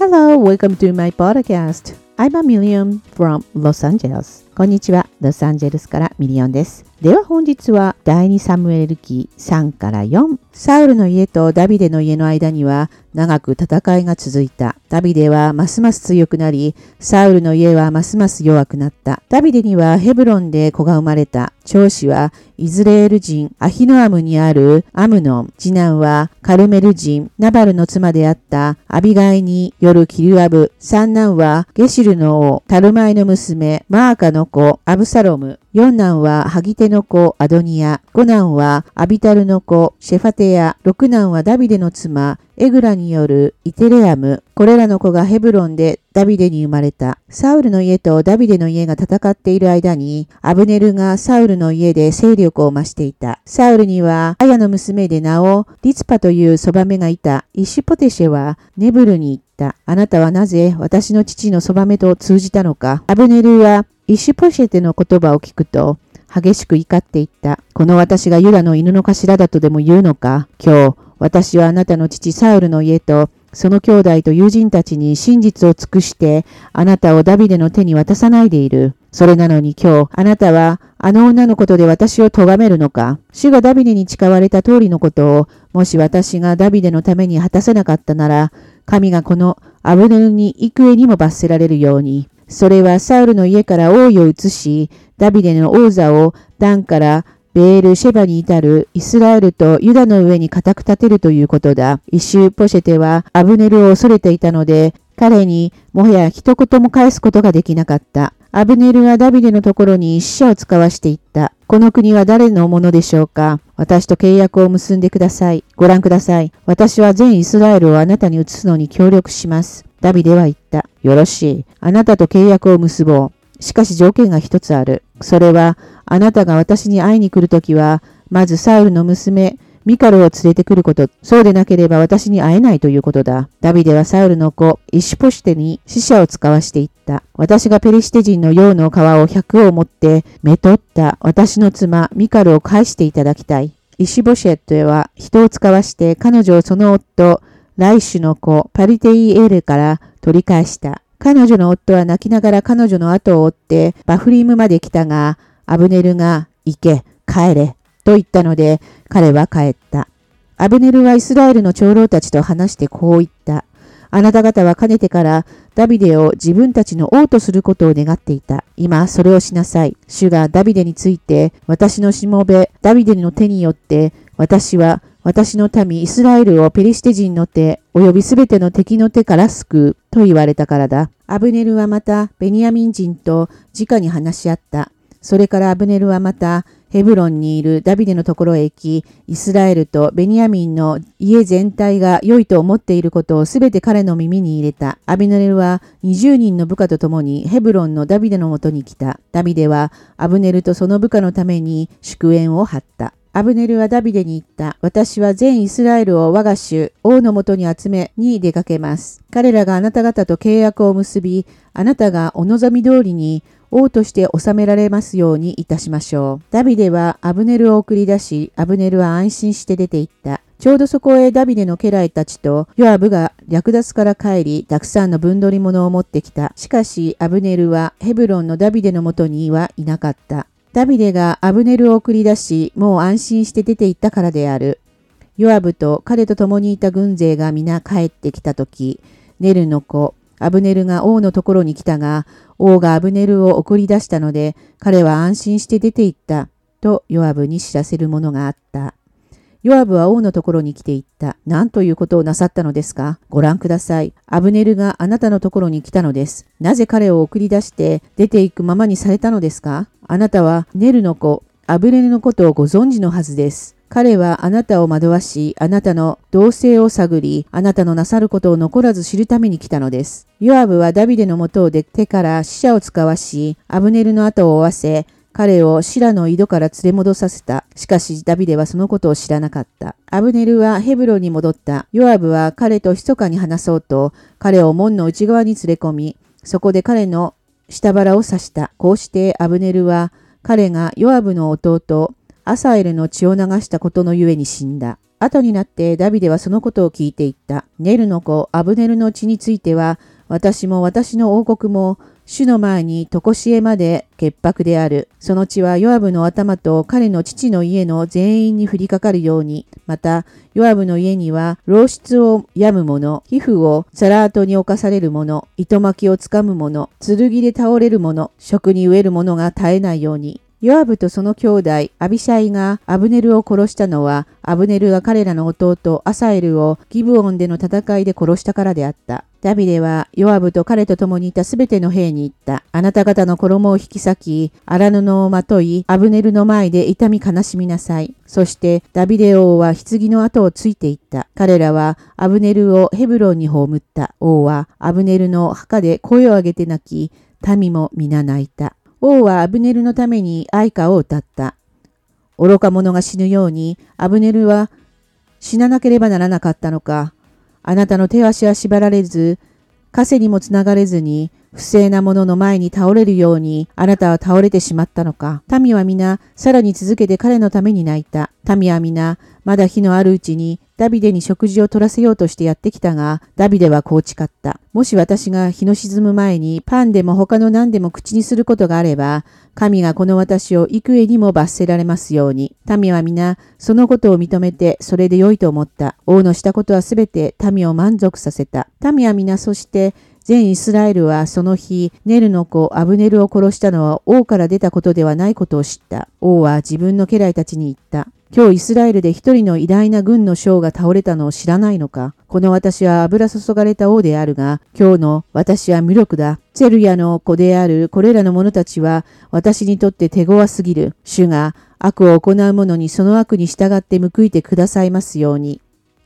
Hello, welcome to my podcast. I'm Million from Los Angeles. こんにちは。ロサンゼルスからミリオンです。では本日は第2サムエル記3から4。サウルの家とダビデの家の間には長く戦いが続いた。ダビデはますます強くなり、サウルの家はますます弱くなった。ダビデにはヘブロンで子が生まれた。長子はイズレール人アヒノアムによるアムノン。次男はカルメル人ナバルの妻であったアビガイによるキルアブ。三男はゲシルの王タルマイの娘マーカの子アブサロム。四男はハギテの子アドニア。五男はアビタルの子シェファテヤ。六男はダビデの妻エグラによるイテレアム。これらの子がヘブロンでダビデに生まれた。サウルの家とダビデの家が戦っている間に、アブネルがサウルの家で勢力を増していた。サウルには、アヤの娘で名をリツパというそばめがいた。イシュポテシェはネブルに言った。あなたはなぜ私の父のそばめと通じたのか。アブネルはイシュポシェテの言葉を聞くと、激しく怒っていった。この私がユダの犬の頭だとでも言うのか？今日、私はあなたの父サウルの家と、その兄弟と友人たちに真実を尽くして、あなたをダビデの手に渡さないでいる。それなのに今日、あなたは、あの女のことで私を咎めるのか？主がダビデに誓われた通りのことを、もし私がダビデのために果たせなかったなら、神がこのアブネルに幾重にも罰せられるように、それはサウルの家から王位を移し、ダビデの王座をダンからベール・シェバに至るイスラエルとユダの上に固く立てるということだ。一周ポシェテはアブネルを恐れていたので、彼にもはや一言も返すことができなかった。アブネルはダビデのところに死者を使わしていった。この国は誰のものでしょうか？私と契約を結んでください。ご覧ください。私は全イスラエルをあなたに移すのに協力します。ダビデは言った。よろしい。あなたと契約を結ぼう。しかし条件が一つある。それは、あなたが私に会いに来るときは、まずサウルの娘、ミカルを連れてくること。そうでなければ私に会えないということだ。ダビデはサウルの子、イシュポシテに死者を使わしていった。私がペリシテ人の用の皮を100を持って、めとった私の妻、ミカルを返していただきたい。イシュボシェットは人を使わして彼女をその夫、ライシュの子、パリテイエールから取り返した。彼女の夫は泣きながら彼女の後を追ってバフリームまで来たが、アブネルが行け、帰れ、と言ったので、彼は帰った。アブネルはイスラエルの長老たちと話してこう言った。あなた方はかねてからダビデを自分たちの王とすることを願っていた。今、それをしなさい。主がダビデについて、私のしもべ、ダビデの手によって、私は私の民イスラエルをペリシテ人の手、及びすべての敵の手から救う、と言われたからだ。アブネルはまた、ベニヤミン人と直に話し合った。それからアブネルはまた、ヘブロンにいるダビデのところへ行き、イスラエルとベニヤミンの家全体が良いと思っていることをすべて彼の耳に入れた。アビネルは20人の部下と共にヘブロンのダビデのもとに来た。ダビデはアブネルとその部下のために祝宴を張った。アブネルはダビデに言った。私は全イスラエルを我が主、王のもとに集めに出かけます。彼らがあなた方と契約を結び、あなたがお望み通りに王として治められますようにいたしましょう。ダビデはアブネルを送り出し、アブネルは安心して出て行った。ちょうどそこへダビデの家来たちとヨアブが略奪から帰り、たくさんの分取り物を持ってきた。しかし、アブネルはヘブロンのダビデのもとにはいなかった。ダビデがアブネルを送り出し、もう安心して出て行ったからである。ヨアブと彼と共にいた軍勢が皆帰ってきたとき、ネルの子、アブネルが王のところに来たが、王がアブネルを送り出したので、彼は安心して出て行った、とヨアブに知らせるものがあった。ヨアブは王のところに来て言った。何ということをなさったのですか？ご覧ください。アブネルがあなたのところに来たのです。なぜ彼を送り出して出て行くままにされたのですか？あなたはネルの子、アブネルのことをご存知のはずです。彼はあなたを惑わし、あなたの同性を探り、あなたのなさることを残らず知るために来たのです。ヨアブはダビデのもとを出てから死者を使わし、アブネルの後を追わせ、彼をシラの井戸から連れ戻させた。しかしダビデはそのことを知らなかった。アブネルはヘブロに戻った。ヨアブは彼と密かに話そうと、彼を門の内側に連れ込み、そこで彼の下腹を刺した。こうしてアブネルは彼がヨアブの弟、アサエルの血を流したことのゆえに死んだ。後になってダビデはそのことを聞いていった。ネルの子アブネルの血については、私も私の王国も主の前に常しえまで潔白である。その血はヨアブの頭と彼の父の家の全員に降りかかるように、また、ヨアブの家には、漏出を病む者、皮膚をサラートに侵される者、糸巻きをつかむ者、剣で倒れる者、食に飢える者が絶えないように、ヨアブとその兄弟、アビシャイがアブネルを殺したのは、アブネルが彼らの弟、アサエルをギブオンでの戦いで殺したからであった。ダビデはヨアブと彼と共にいたすべての兵に言った。あなた方の衣を引き裂き、荒布をまとい、アブネルの前で痛み悲しみなさい。そしてダビデ王は棺の後をついていった。彼らはアブネルをヘブロンに葬った。王はアブネルの墓で声を上げて泣き、民も皆泣いた。王はアブネルのために愛歌を歌った。愚か者が死ぬように、アブネルは死ななければならなかったのか。あなたの手足は縛られず、枷にもつながれずに、不正な者の前に倒れるように、あなたは倒れてしまったのか。民は皆、さらに続けて彼のために泣いた。民は皆、まだ火のあるうちに、ダビデに食事を取らせようとしてやってきたが、ダビデはこう誓った。もし私が日の沈む前に、パンでも他の何でも口にすることがあれば、神がこの私を幾重にも罰せられますように。民は皆、そのことを認めて、それで良いと思った。王のしたことはすべて民を満足させた。民は皆、そして、全イスラエルはその日、ネルの子アブネルを殺したのは王から出たことではないことを知った。王は自分の家来たちに言った。今日イスラエルで一人の偉大な軍の将が倒れたのを知らないのか？この私は油注がれた王であるが、今日の私は無力だ。チェルヤの子であるこれらの者たちは私にとって手強すぎる。主が悪を行う者にその悪に従って報いてくださいますように。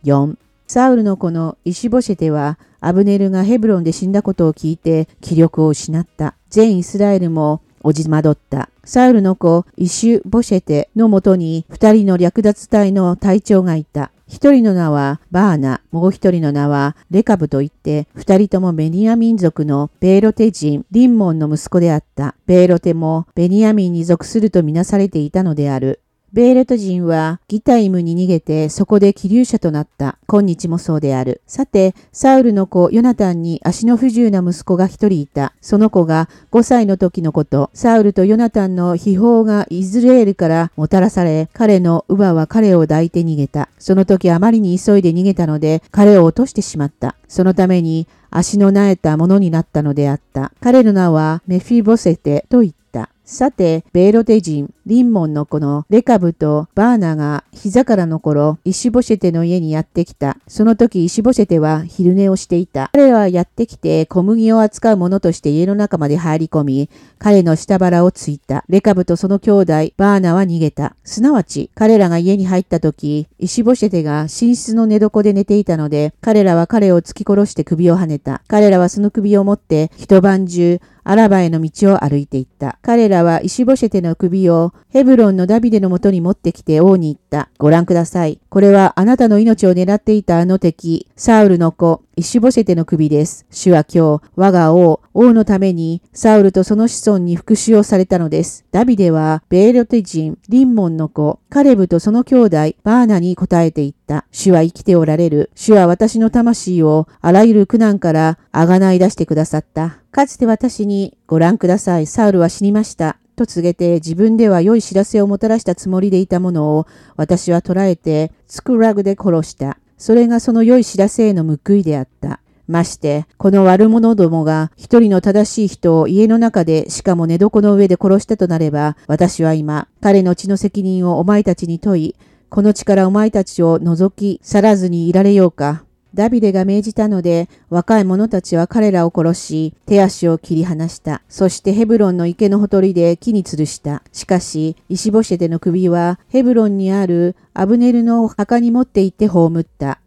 4. サウルの子のイシボシェテはアブネルがヘブロンで死んだことを聞いて気力を失った。全イスラエルもおじまどった。サウルの子、イシュ・ボシェテのもとに二人の略奪隊の隊長がいた。一人の名はバーナ、もう一人の名はレカブといって、二人ともベニヤ民族のベーロテ人、リンモンの息子であった。ベーロテもベニヤ民に属するとみなされていたのである。ベーレト人はギタイムに逃げてそこで気流者となった。今日もそうである。さて、サウルの子ヨナタンに足の不自由な息子が一人いた。その子が5歳の時のこと、サウルとヨナタンの秘宝がイズレールからもたらされ、彼の乳母は彼を抱いて逃げた。その時あまりに急いで逃げたので、彼を落としてしまった。そのために足の苗えたものになったのであった。彼の名はメフィボセテと言った。さて、ベーロテ人、リンモンの子のレカブとバーナが膝からの頃、イシボシェテの家にやってきた。その時、イシボシェテは昼寝をしていた。彼らはやってきて小麦を扱う者として家の中まで入り込み、彼の下腹をついた。レカブとその兄弟、バーナは逃げた。すなわち、彼らが家に入った時、イシボシェテが寝室の寝床で寝ていたので、彼らは彼を突き殺して首をはねた。彼らはその首を持って一晩中、アラバへの道を歩いていった。彼らは石ボシェテの首をヘブロンのダビデのもとに持ってきて王に言った。ご覧ください。これはあなたの命を狙っていたあの敵、サウルの子、石ボシェテの首です。主は今日、我が王、王のために、サウルとその子孫に復讐をされたのです。ダビデは、ベーロテ人、リンモンの子、カレブとその兄弟、バーナに答えていった。主は生きておられる。主は私の魂を、あらゆる苦難からあがない出してくださった。かつて私に、にご覧ください。サウルは死にました。と告げて自分では良い知らせをもたらしたつもりでいたものを私は捕らえてスクラグで殺した。それがその良い知らせへの報いであった。まして、この悪者どもが一人の正しい人を家の中でしかも寝床の上で殺したとなれば、私は今、彼の血の責任をお前たちに問い、この地からお前たちを除き去らずにいられようか。ダビデが命じたので、若い者たちは彼らを殺し、手足を切り離した。そしてヘブロンの池のほとりで木に吊るした。しかし、石ボシェテの首はヘブロンにあるアブネルの墓に持って行って葬った。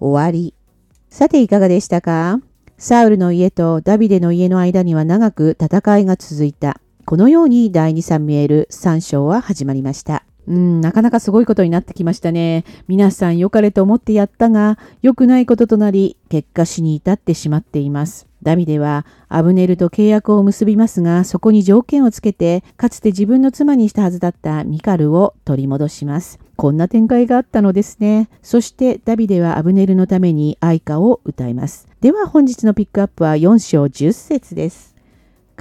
終わり。さていかがでしたか？サウルの家とダビデの家の間には長く戦いが続いた。このように第2サムエル3章は始まりました。うん、なかなかすごいことになってきましたね。皆さん良かれと思ってやったが、良くないこととなり、結果死に至ってしまっています。ダビデはアブネルと契約を結びますが、そこに条件をつけて、かつて自分の妻にしたはずだったミカルを取り戻します。こんな展開があったのですね。そしてダビデはアブネルのために愛歌を歌います。では本日のピックアップは4章10節です。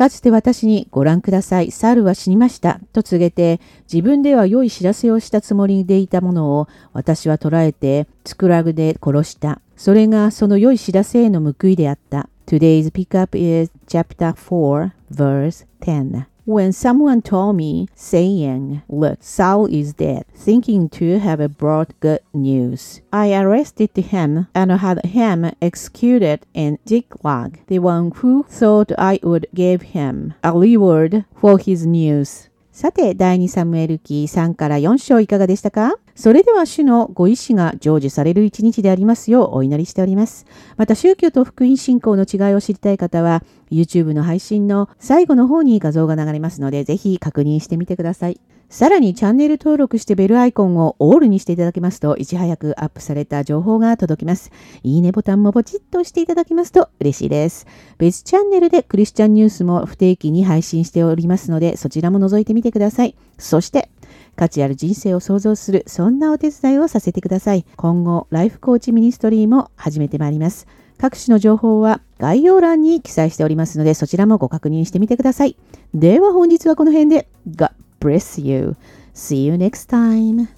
かつて私にご覧ください。猿は死にました。と告げて、自分では良い知らせをしたつもりでいたものを私は捕らえて、スクラグで殺した。それがその良い知らせへの報いであった。Today's pickup is chapter 4, verse 10. When someone told me, saying, Look, Saul is dead, thinking to have brought good news, I arrested him and had him executed in Ziklag, the one who thought I would give him a reward for his news. さて、第2サムエル記3から4章いかがでしたか？それでは主のご意志が成就される一日でありますようお祈りしております。また宗教と福音信仰の違いを知りたい方は YouTube の配信の最後の方に画像が流れますのでぜひ確認してみてください。さらにチャンネル登録してベルアイコンをオールにしていただけますといち早くアップされた情報が届きます。いいねボタンもポチッと押していただきますと嬉しいです。別チャンネルでクリスチャンニュースも不定期に配信しておりますのでそちらも覗いてみてください。そして価値ある人生を創造する、そんなお手伝いをさせてください。今後、ライフコーチミニストリーも始めてまいります。各種の情報は概要欄に記載しておりますので、そちらもご確認してみてください。では本日はこの辺で。God bless you. See you next time.